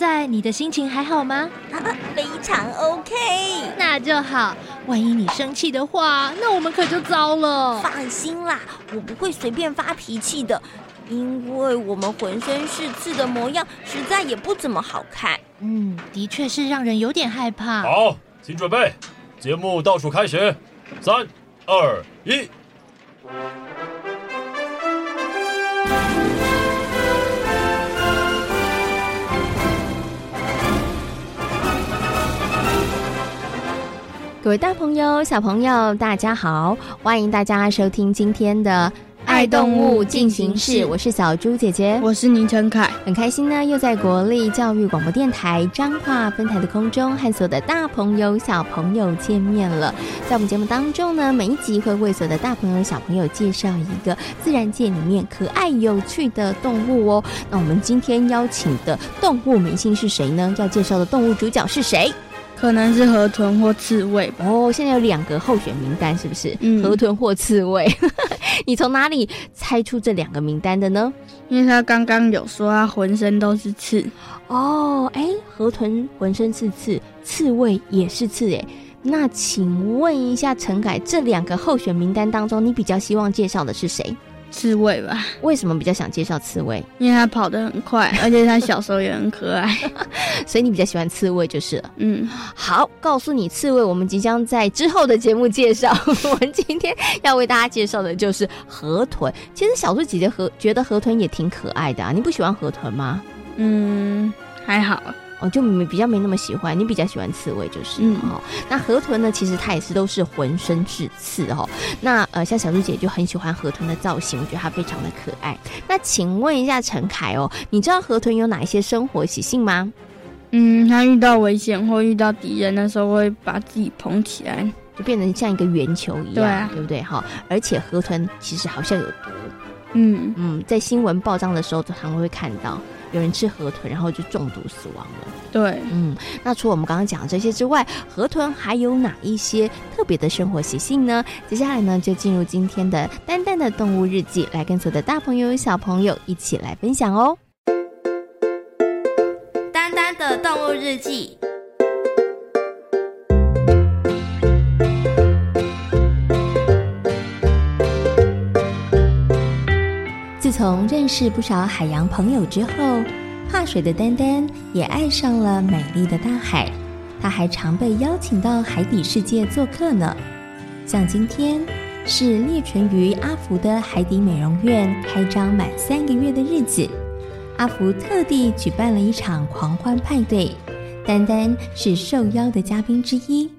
在你的心情还好吗？啊，非常 OK。那就好。万一你生气的话，那我们可就糟了。放心啦，我不会随便发脾气的，因为我们浑身是刺的模样实在也不怎么好看。嗯，的确是让人有点害怕。好，请准备，节目倒数开始，三、二、一。各位大朋友、小朋友，大家好！欢迎大家收听今天的《爱动物进行式》，我是小猪姐姐，我是宁晨凯，很开心呢，又在国立教育广播电台彰化分台的空中和所有的大朋友、小朋友见面了。在我们节目当中呢，每一集会为所有的大朋友、小朋友介绍一个自然界里面可爱有趣的动物哦。那我们今天邀请的动物明星是谁呢？要介绍的动物主角是谁？可能是河豚或刺猬吧。哦，现在有两个候选名单，是不是？嗯，河豚或刺猬。你从哪里猜出这两个名单的呢？因为他刚刚有说他浑身都是刺。哦，哎，河豚浑身是刺，刺猬也是刺，哎。那请问一下陈凯，这两个候选名单当中，你比较希望介绍的是谁？刺猬吧？为什么比较想介绍刺猬？因为它跑得很快，而且它小时候也很可爱，所以你比较喜欢刺猬就是了。嗯，好，告诉你刺猬，我们即将在之后的节目介绍。我们今天要为大家介绍的就是河豚。其实小猪姐姐河觉得河豚也挺可爱的啊，你不喜欢河豚吗？嗯，还好。哦，就没比较没那么喜欢，你比较喜欢刺猬就是。嗯，哦，那河豚呢？其实它也是都是浑身是刺哦。那呃，像小猪姐就很喜欢河豚的造型，我觉得它非常的可爱。那请问一下陈凯哦，你知道河豚有哪一些生活习性吗？嗯，它遇到危险或遇到敌人的时候，会把自己捧起来，就变成像一个圆球一样，对啊，对不对？哈、哦，而且河豚其实好像有毒。嗯嗯，在新闻报章的时候，常常会看到。有人吃河豚，然后就中毒死亡了。对，嗯，那除了我们刚刚讲的这些之外，河豚还有哪一些特别的生活习性呢？接下来呢，就进入今天的丹丹的动物日记，来跟所有的大朋友、小朋友一起来分享哦。丹丹的动物日记。从认识不少海洋朋友之后，怕水的丹丹也爱上了美丽的大海。他还常被邀请到海底世界做客呢。像今天是立存于阿福的海底美容院开张满三个月的日子，阿福特地举办了一场狂欢派对，丹丹是受邀的嘉宾之一。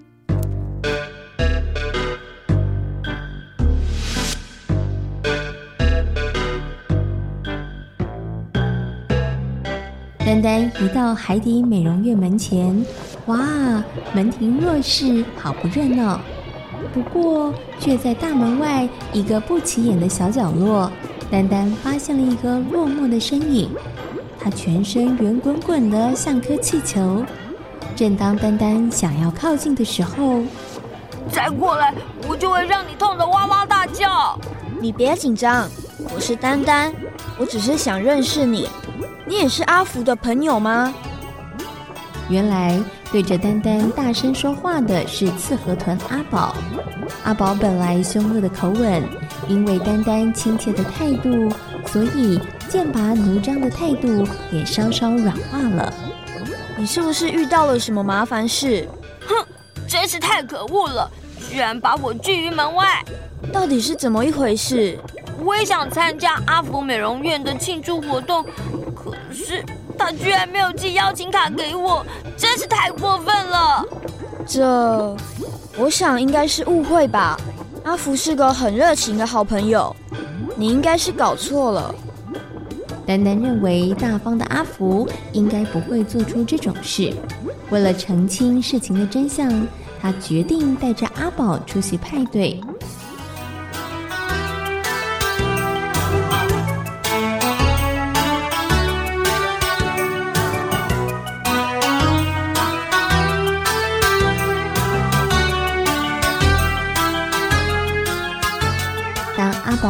丹丹一到海底美容院门前，哇，门庭若市，好不热闹。不过，却在大门外一个不起眼的小角落，丹丹发现了一个落寞的身影。他全身圆滚滚的，像颗气球。正当丹丹想要靠近的时候，再过来，我就会让你痛得哇哇大叫。你别紧张，我是丹丹，我只是想认识你。你也是阿福的朋友吗？原来对着丹丹大声说话的是刺河豚阿宝。阿宝本来凶恶的口吻，因为丹丹亲切的态度，所以剑拔弩张的态度也稍稍软化了。你是不是遇到了什么麻烦事？哼，真是太可恶了，居然把我拒于门外。到底是怎么一回事？我也想参加阿福美容院的庆祝活动，可是他居然没有寄邀请卡给我，真是太过分了。这，我想应该是误会吧。阿福是个很热情的好朋友，你应该是搞错了。丹丹认为大方的阿福应该不会做出这种事。为了澄清事情的真相，他决定带着阿宝出席派对。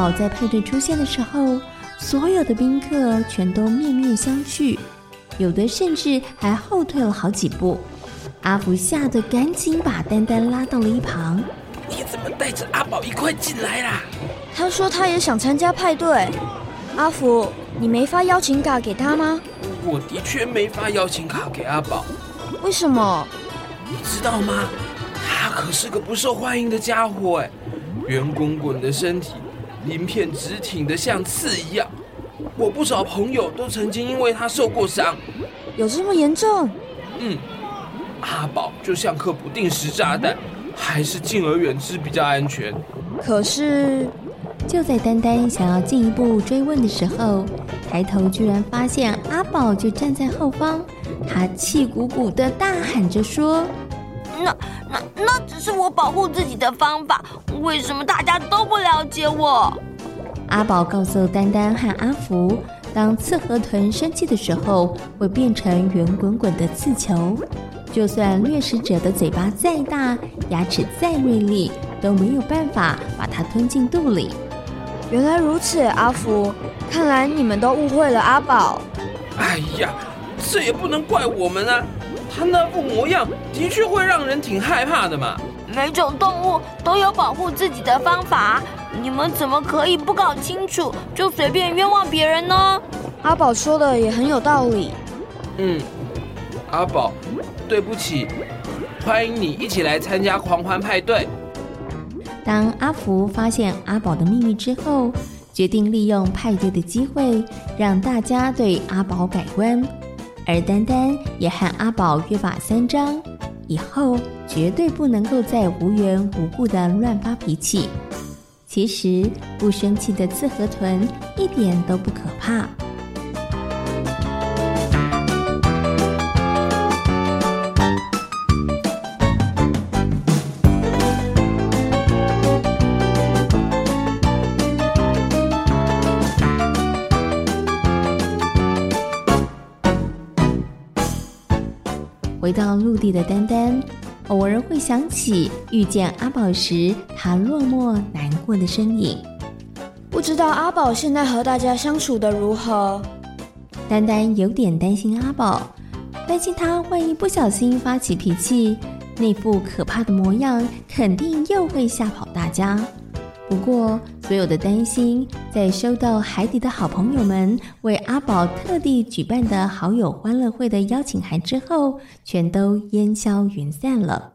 宝在派对出现的时候，所有的宾客全都面面相觑，有的甚至还后退了好几步。阿福吓得赶紧把丹丹拉到了一旁。你怎么带着阿宝一块进来啦？他说他也想参加派对。阿福，你没发邀请卡给他吗？我的确没发邀请卡给阿宝。为什么？你知道吗？他可是个不受欢迎的家伙哎，圆滚滚的身体，鳞片直挺得像刺一样。我不少朋友都曾经因为他受过伤。有这么严重？嗯。阿宝就像颗不定时炸弹，还是敬而远之比较安全。可是，就在丹丹想要进一步追问的时候，抬头居然发现阿宝就站在后方，他气鼓鼓地大喊着说：“那、那、那只是我保护自己的方法，为什么大家都不了解我？”阿宝告诉丹丹和阿福，当刺河豚生气的时候，会变成圆滚滚的刺球。就算掠食者的嘴巴再大，牙齿再锐利，都没有办法把它吞进肚里。原来如此，阿福，看来你们都误会了阿宝。哎呀，这也不能怪我们啊！他那副模样的确会让人挺害怕的嘛。每种动物都有保护自己的方法，你们怎么可以不搞清楚就随便冤枉别人呢？阿宝说的也很有道理。嗯，阿宝。对不起，欢迎你一起来参加狂欢派对。当阿福发现阿宝的秘密之后，决定利用派对的机会让大家对阿宝改观。而丹丹也和阿宝约法三章，以后绝对不能够再无缘无故的乱发脾气。其实不生气的刺河豚一点都不可怕。回到陆地的丹丹，偶尔会想起遇见阿宝时他落寞难过的身影。不知道阿宝现在和大家相处的如何？丹丹有点担心阿宝，担心他万一不小心发起脾气，那副可怕的模样肯定又会吓跑大家。不过，所有的担心，在收到海底的好朋友们为阿宝特地举办的好友欢乐会的邀请函之后，全都烟消云散了。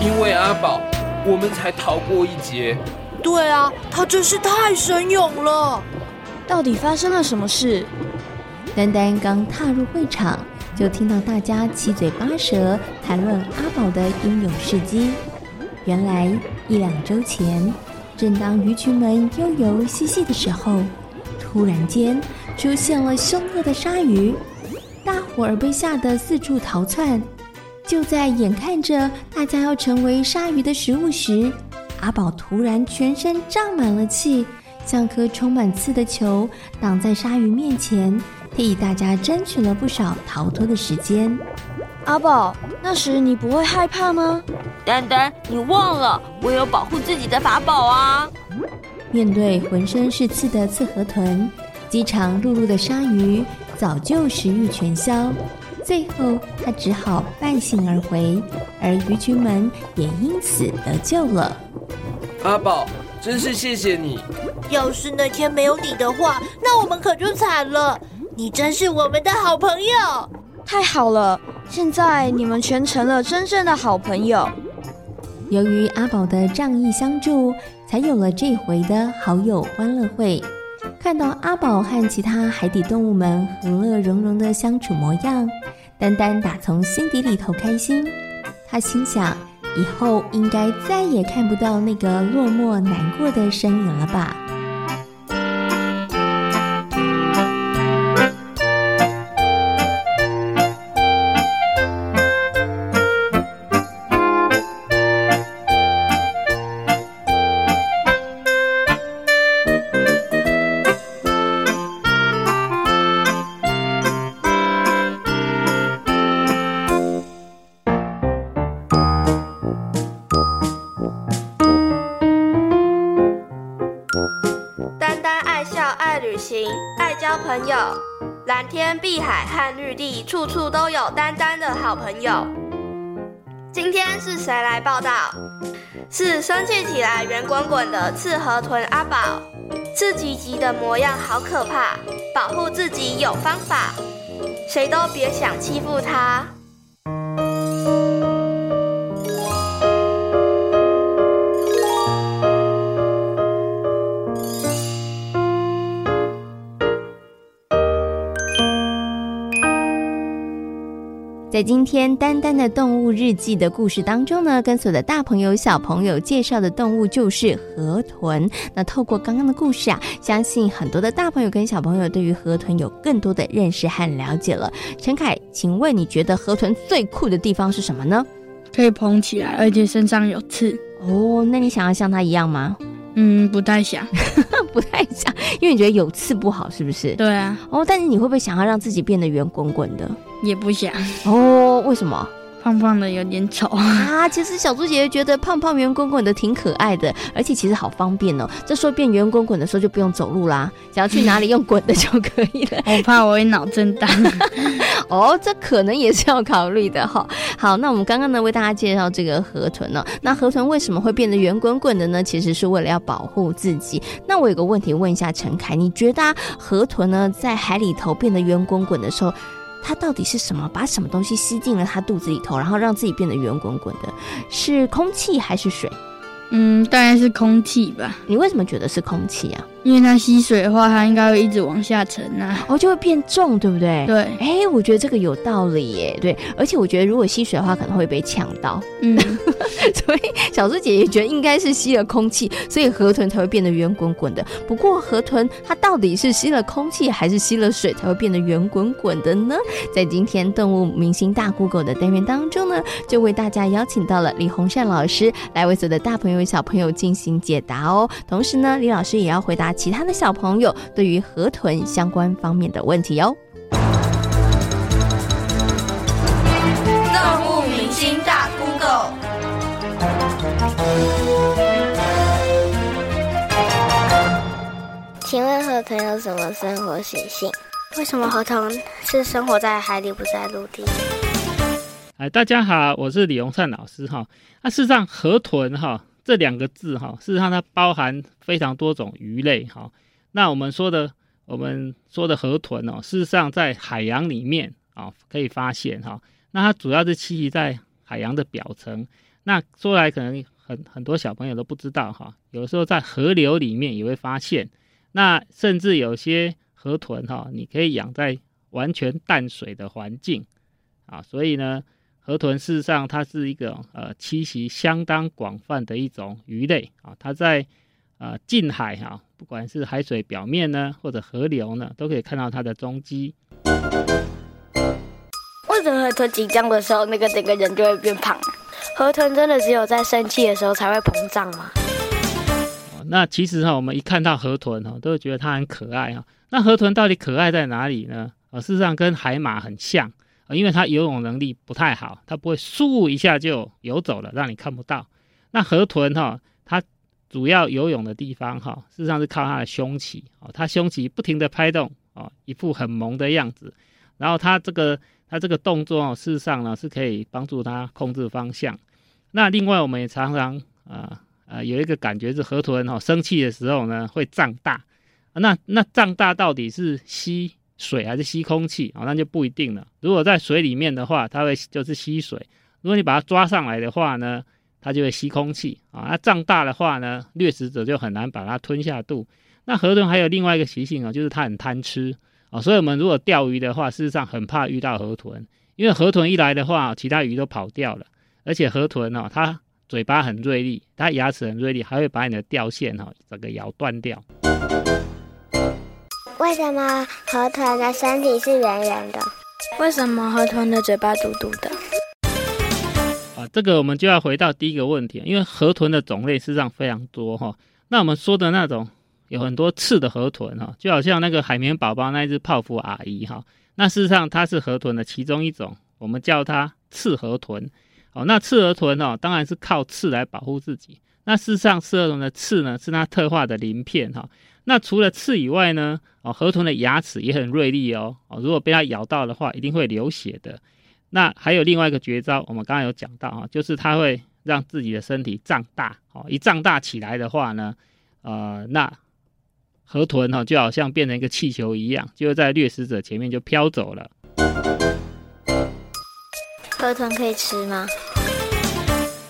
因为阿宝，我们才逃过一劫。对啊，他真是太神勇了！到底发生了什么事？丹丹刚踏入会场，就听到大家七嘴八舌谈论阿宝的英勇事迹。原来一两周前，正当鱼群们悠游嬉戏的时候，突然间出现了凶恶的鲨鱼，大伙儿被吓得四处逃窜。就在眼看着大家要成为鲨鱼的食物时，阿宝突然全身胀满了气，像颗充满刺的球，挡在鲨鱼面前，替大家争取了不少逃脱的时间。阿宝，那时你不会害怕吗？丹丹，你忘了我有保护自己的法宝啊！面对浑身是刺的刺河豚，饥肠辘辘的鲨鱼早就食欲全消，最后他只好败兴而回，而鱼群们也因此得救了。阿宝，真是谢谢你！要是那天没有你的话，那我们可就惨了。你真是我们的好朋友。太好了，现在你们全成了真正的好朋友。由于阿宝的仗义相助，才有了这回的好友欢乐会。看到阿宝和其他海底动物们和乐融融的相处模样，丹丹打从心底里头开心。他心想，以后应该再也看不到那个落寞难过的身影了吧。朋友，蓝天碧海和绿地，处处都有丹丹的好朋友。今天是谁来报道？是生气起来圆滚滚的刺河豚阿宝，刺吉吉的模样好可怕，保护自己有方法，谁都别想欺负他。在今天丹丹的动物日记的故事当中呢，跟所有的大朋友小朋友介绍的动物就是河豚。那透过刚刚的故事啊，相信很多的大朋友跟小朋友对于河豚有更多的认识和了解了。陈凯，请问你觉得河豚最酷的地方是什么呢？可以捧起来，而且身上有刺。哦，那你想要像它一样吗？嗯，不太想，不太想，因为你觉得有刺不好，是不是？对啊。哦，但是你会不会想要让自己变得圆滚滚的？也不想哦，为什么？胖胖的有点丑啊！其实小猪姐姐觉得胖胖圆滚滚的挺可爱的，而且其实好方便哦。这时候变圆滚滚的时候就不用走路啦，想要去哪里用滚的就可以了。我怕我会脑震荡 哦，这可能也是要考虑的哈。好，那我们刚刚呢为大家介绍这个河豚呢，那河豚为什么会变得圆滚滚的呢？其实是为了要保护自己。那我有个问题问一下陈凯，你觉得河豚呢在海里头变得圆滚滚的时候，它到底是什么？把什么东西吸进了它肚子里头，然后让自己变得圆滚滚的？是空气还是水？嗯，当然是空气吧。你为什么觉得是空气啊？因为它吸水的话，它应该会一直往下沉啊，哦，就会变重，对不对？对。哎，我觉得这个有道理耶。对，而且我觉得如果吸水的话，可能会被呛到。嗯，所以小猪姐姐觉得应该是吸了空气，所以河豚才会变得圆滚滚的。不过河豚它到底是吸了空气还是吸了水才会变得圆滚滚的呢？在今天动物明星大 Google 的单元当中呢，就为大家邀请到了李洪善老师来为所有的大朋友小朋友进行解答哦。同时呢，李老师也要回答。其他的小朋友对于河豚相关方面的问题哦。动物明星大 Google，请问河豚有什么生活习性？为什么河豚是生活在海里，不在陆地？哎，大家好，我是李荣善老师哈。那事实上，河豚哈。这两个字哈，事实上它包含非常多种鱼类哈。那我们说的，我们说的河豚哦，事实上在海洋里面啊可以发现哈。那它主要是栖息在海洋的表层。那说来可能很很多小朋友都不知道哈，有时候在河流里面也会发现。那甚至有些河豚哈，你可以养在完全淡水的环境啊，所以呢。河豚事实上，它是一个呃栖息相当广泛的一种鱼类啊。它在呃近海哈、啊，不管是海水表面呢，或者河流呢，都可以看到它的踪迹。为什么河豚紧张的时候，那个整个人就会变胖？河豚真的只有在生气的时候才会膨胀吗？那其实哈，我们一看到河豚哈，都会觉得它很可爱哈。那河豚到底可爱在哪里呢？啊，事实上跟海马很像。因为它游泳能力不太好，它不会嗖一下就游走了，让你看不到。那河豚哈，它主要游泳的地方哈，事实上是靠它的胸鳍哦，它胸鳍不停地拍动哦，一副很萌的样子。然后它这个它这个动作哦，事实上呢是可以帮助它控制方向。那另外我们也常常啊呃，呃有一个感觉是河豚哈生气的时候呢会胀大。那那胀大到底是吸水还是吸空气啊？那就不一定了。如果在水里面的话，它会就是吸水；如果你把它抓上来的话呢，它就会吸空气啊。那胀大的话呢，掠食者就很难把它吞下肚。那河豚还有另外一个习性啊，就是它很贪吃啊。所以我们如果钓鱼的话，事实上很怕遇到河豚，因为河豚一来的话，其他鱼都跑掉了。而且河豚哦，它嘴巴很锐利，它牙齿很锐利，还会把你的钓线哈整个咬断掉。为什么河豚的身体是圆圆的？为什么河豚的嘴巴嘟嘟的？啊，这个我们就要回到第一个问题，因为河豚的种类事实上非常多哈。那我们说的那种有很多刺的河豚哈，就好像那个海绵宝宝那一只泡芙阿姨哈，那事实上它是河豚的其中一种，我们叫它刺河豚。哦，那刺河豚哦，当然是靠刺来保护自己。那事实上，刺河豚的刺呢，是它特化的鳞片哈。那除了刺以外呢，哦，河豚的牙齿也很锐利哦。哦，如果被它咬到的话，一定会流血的。那还有另外一个绝招，我们刚刚有讲到啊，就是它会让自己的身体胀大。哦，一胀大起来的话呢，呃，那河豚哈就好像变成一个气球一样，就在掠食者前面就飘走了。河豚可以吃吗？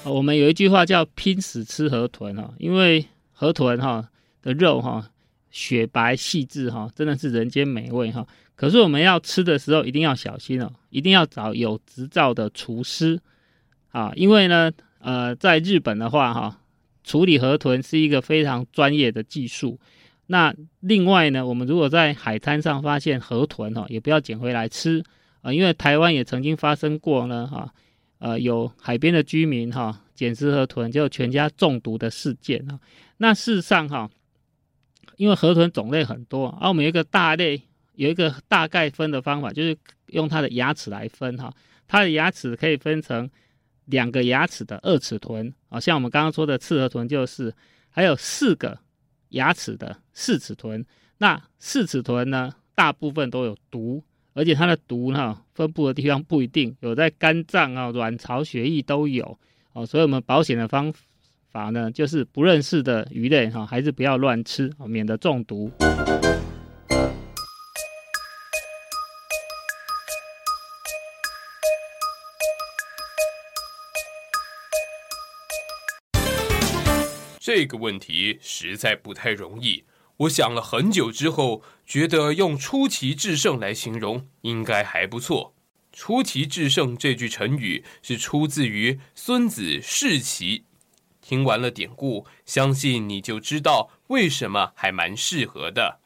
我们有一句话叫“拼死吃河豚”哦，因为河豚哈的肉哈雪白细致哈，真的是人间美味哈。可是我们要吃的时候一定要小心哦，一定要找有执照的厨师啊，因为呢，呃，在日本的话哈，处理河豚是一个非常专业的技术。那另外呢，我们如果在海滩上发现河豚哈，也不要捡回来吃。啊，因为台湾也曾经发生过呢，哈，呃，有海边的居民哈捡食河豚，就全家中毒的事件啊。那事实上哈，因为河豚种类很多，啊、我们有一个大类，有一个大概分的方法，就是用它的牙齿来分哈。它的牙齿可以分成两个牙齿的二齿豚，啊，像我们刚刚说的刺河豚就是，还有四个牙齿的四齿豚。那四齿豚呢，大部分都有毒。而且它的毒呢，分布的地方不一定，有在肝脏啊、卵巢、血液都有哦。所以，我们保险的方法呢，就是不认识的鱼类哈，还是不要乱吃，免得中毒。这个问题实在不太容易。我想了很久之后，觉得用“出奇制胜”来形容应该还不错。“出奇制胜”这句成语是出自于《孙子释奇》。听完了典故，相信你就知道为什么还蛮适合的。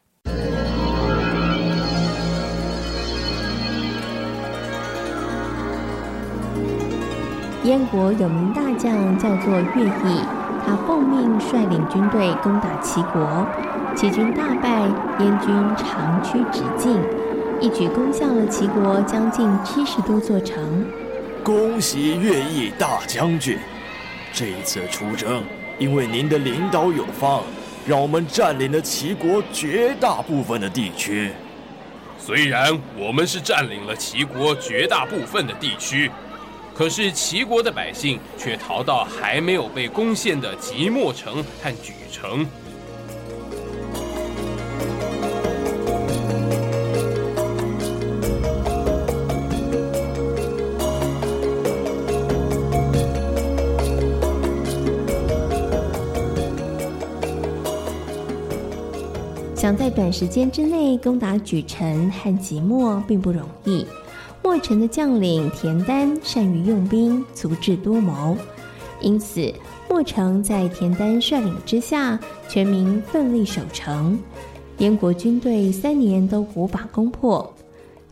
燕国有名大将叫做乐毅，他奉命率领军队攻打齐国。齐军大败，燕军长驱直进，一举攻下了齐国将近七十多座城。恭喜乐毅大将军！这一次出征，因为您的领导有方，让我们占领了齐国绝大部分的地区。虽然我们是占领了齐国绝大部分的地区，可是齐国的百姓却逃到还没有被攻陷的即墨城和莒城。想在短时间之内攻打莒城和即墨并不容易。墨城的将领田单善于用兵，足智多谋，因此墨城在田单率领之下，全民奋力守城。燕国军队三年都无法攻破。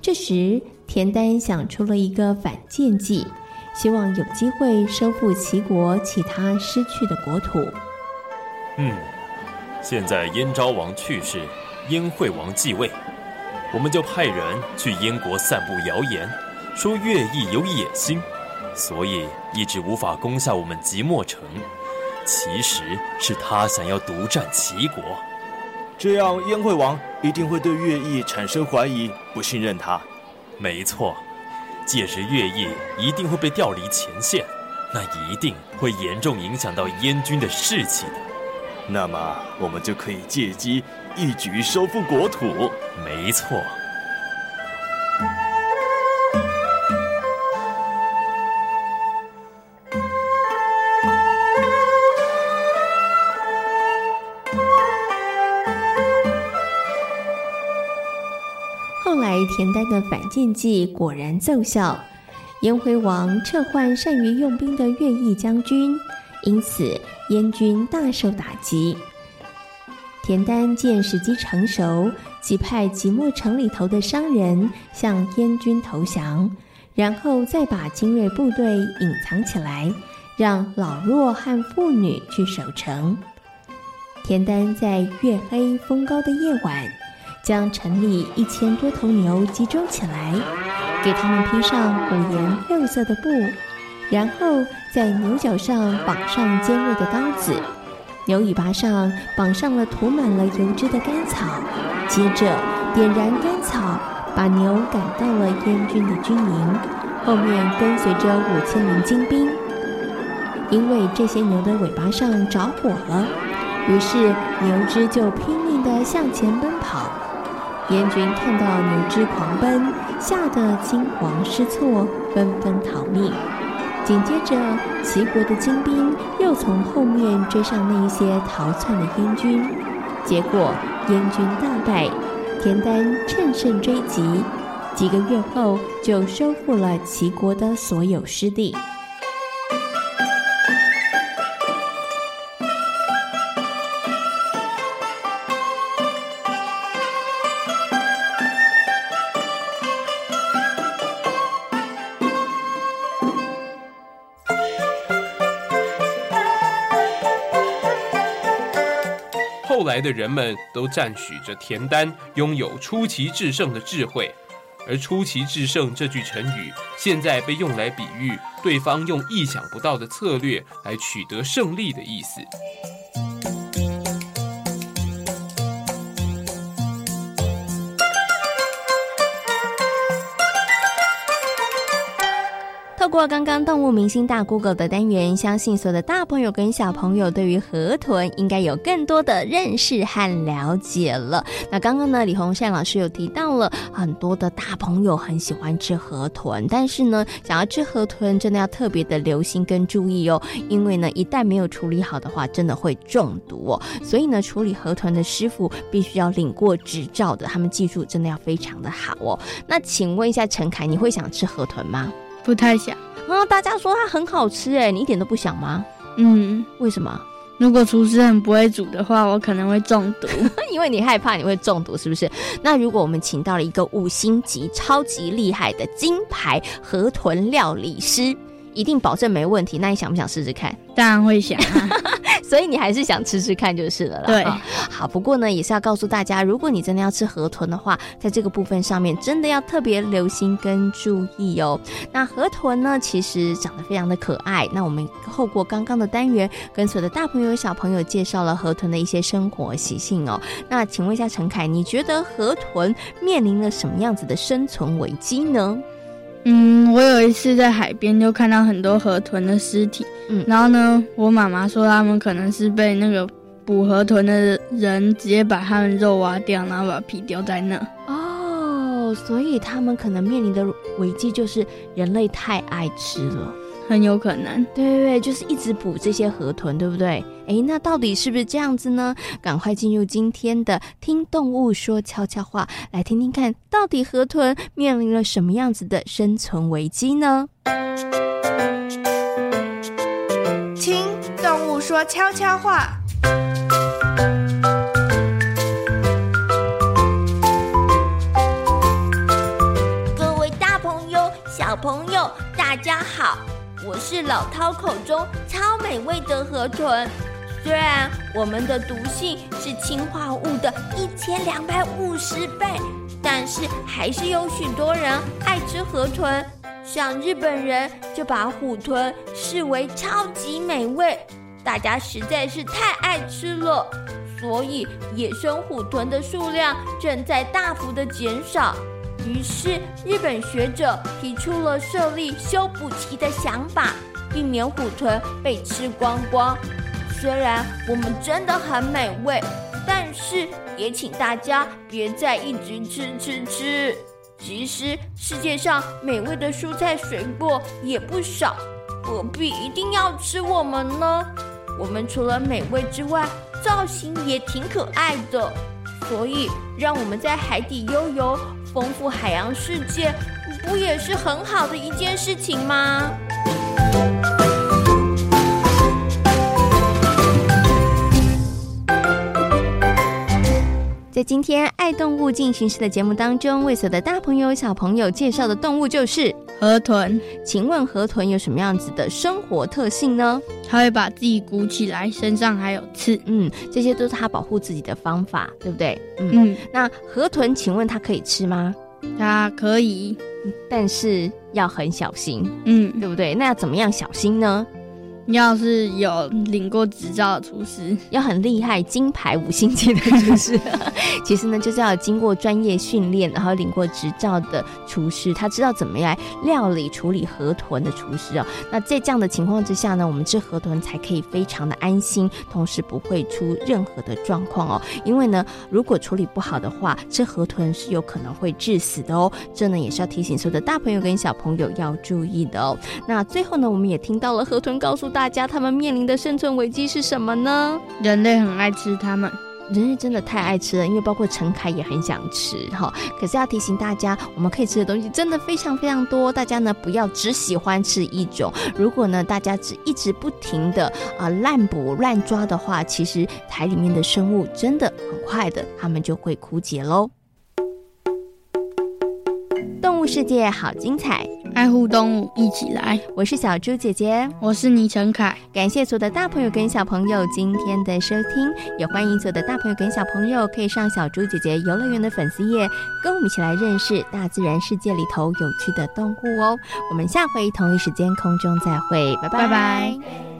这时，田单想出了一个反间计，希望有机会收复齐国其他失去的国土。嗯。现在燕昭王去世，燕惠王继位，我们就派人去燕国散布谣言，说乐毅有野心，所以一直无法攻下我们即墨城。其实是他想要独占齐国，这样燕惠王一定会对乐毅产生怀疑，不信任他。没错，届时乐毅一定会被调离前线，那一定会严重影响到燕军的士气的。那么我们就可以借机一举收复国土。没错。后来田丹的反间计果然奏效燕惠王撤换善于用兵的乐毅将军因此燕军大受打击。田丹见时机成熟，即派即墨城里头的商人向燕军投降，然后再把精锐部队隐藏起来，让老弱和妇女去守城。田丹在月黑风高的夜晚，将城里一千多头牛集中起来，给他们披上五颜六色的布，然后在牛角上绑上尖锐的刀子。牛尾巴上绑上了涂满了油脂的干草，接着点燃干草，把牛赶到了燕军的军营，后面跟随着五千名精兵。因为这些牛的尾巴上着火了，于是牛只就拼命地向前奔跑。燕军看到牛只狂奔，吓得惊慌失措，纷纷逃命。紧接着，齐国的精兵又从后面追上那一些逃窜的燕军，结果燕军大败，田单趁胜追击，几个月后就收复了齐国的所有失地。来的人们都赞许着田丹拥有出奇制胜的智慧，而“出奇制胜”这句成语现在被用来比喻对方用意想不到的策略来取得胜利的意思。过刚刚动物明星大 Google 的单元，相信所有的大朋友跟小朋友对于河豚应该有更多的认识和了解了。那刚刚呢，李洪善老师有提到了很多的大朋友很喜欢吃河豚，但是呢，想要吃河豚真的要特别的留心跟注意哦，因为呢，一旦没有处理好的话，真的会中毒哦。所以呢，处理河豚的师傅必须要领过执照的，他们技术真的要非常的好哦。那请问一下陈凯，你会想吃河豚吗？不太想啊！大家说它很好吃哎，你一点都不想吗？嗯，为什么？如果厨师很不会煮的话，我可能会中毒，因为你害怕你会中毒，是不是？那如果我们请到了一个五星级、超级厉害的金牌河豚料理师，一定保证没问题。那你想不想试试看？当然会想啊。所以你还是想吃吃看就是了啦。对，好。不过呢，也是要告诉大家，如果你真的要吃河豚的话，在这个部分上面真的要特别留心跟注意哦。那河豚呢，其实长得非常的可爱。那我们透过刚刚的单元，跟所有的大朋友小朋友介绍了河豚的一些生活习性哦。那请问一下陈凯，你觉得河豚面临了什么样子的生存危机呢？嗯，我有一次在海边就看到很多河豚的尸体，嗯，然后呢，我妈妈说他们可能是被那个捕河豚的人直接把他们肉挖掉，然后把皮丢在那。哦，所以他们可能面临的危机就是人类太爱吃了。很有可能，对对对，就是一直补这些河豚，对不对？哎，那到底是不是这样子呢？赶快进入今天的听动物说悄悄话，来听听看，到底河豚面临了什么样子的生存危机呢？听动物说悄悄话，各位大朋友、小朋友，大家好。我是老饕口中超美味的河豚，虽然我们的毒性是氰化物的一千两百五十倍，但是还是有许多人爱吃河豚。像日本人就把虎豚视为超级美味，大家实在是太爱吃了，所以野生虎豚的数量正在大幅的减少。于是，日本学者提出了设立修补期的想法，避免虎豚被吃光光。虽然我们真的很美味，但是也请大家别再一直吃吃吃。其实世界上美味的蔬菜水果也不少，何必一定要吃我们呢？我们除了美味之外，造型也挺可爱的。所以，让我们在海底悠游。丰富海洋世界，不也是很好的一件事情吗？在今天爱动物进行时的节目当中，为所的大朋友小朋友介绍的动物就是河豚。请问河豚有什么样子的生活特性呢？它会把自己鼓起来，身上还有刺。嗯，这些都是它保护自己的方法，对不对？嗯，嗯，那河豚，请问它可以吃吗？它可以，但是要很小心。嗯，对不对？那要怎么样小心呢？要是有领过执照的厨师，要很厉害，金牌五星级的厨师。其实呢，就是要经过专业训练，然后领过执照的厨师，他知道怎么样料理处理河豚的厨师哦。那在这样的情况之下呢，我们吃河豚才可以非常的安心，同时不会出任何的状况哦。因为呢，如果处理不好的话，吃河豚是有可能会致死的哦。这呢，也是要提醒所有的大朋友跟小朋友要注意的哦。那最后呢，我们也听到了河豚告诉大家，他们面临的生存危机是什么呢？人类很爱吃它们，人类真的太爱吃了，因为包括陈凯也很想吃哈。可是要提醒大家，我们可以吃的东西真的非常非常多，大家呢不要只喜欢吃一种。如果呢大家只一直不停的啊滥捕乱抓的话，其实海里面的生物真的很快的，它们就会枯竭喽。动物世界好精彩，爱护动物一起来。我是小猪姐姐，我是倪晨凯。感谢所有的大朋友跟小朋友今天的收听，也欢迎所有的大朋友跟小朋友可以上小猪姐姐游乐园的粉丝页，跟我们一起来认识大自然世界里头有趣的动物哦。我们下回同一时间空中再会，拜拜。拜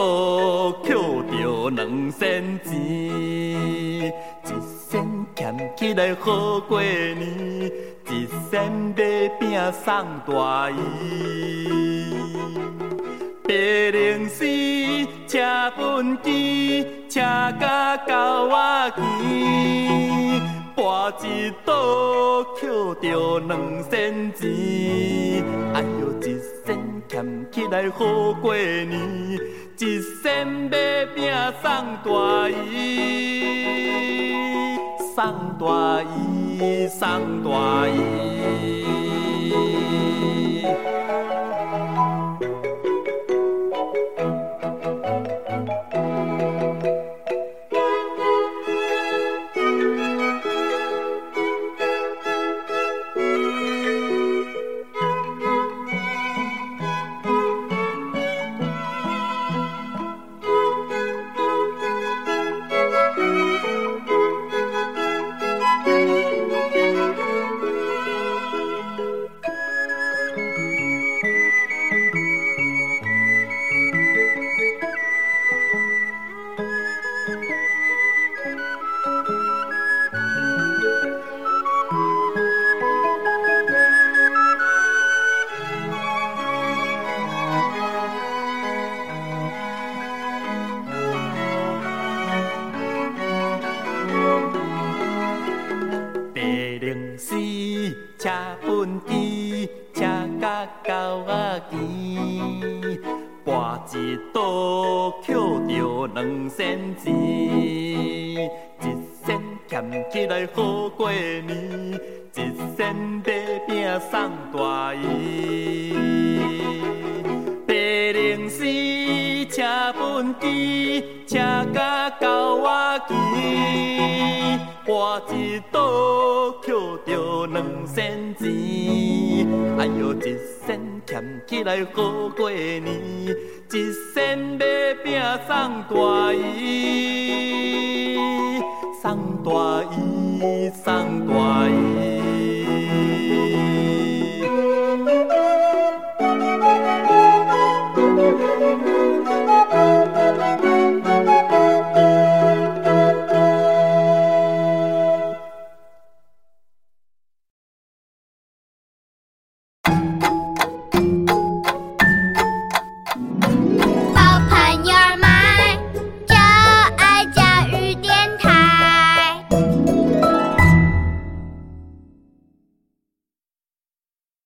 博捡着两仙钱，一仙捡起来好过年，一仙买饼送大姨。白龙戏车轮机，车到狗牙墘，博一赌捡着两仙钱，哎呦，一仙捡起来好过年。一生的拼，送大姨，送大姨，送大姨。分枝，车甲到我期，我一刀捡着两仙钱，哎呦，一仙俭起来好过年，一仙买饼送大姨，送大姨，送大姨。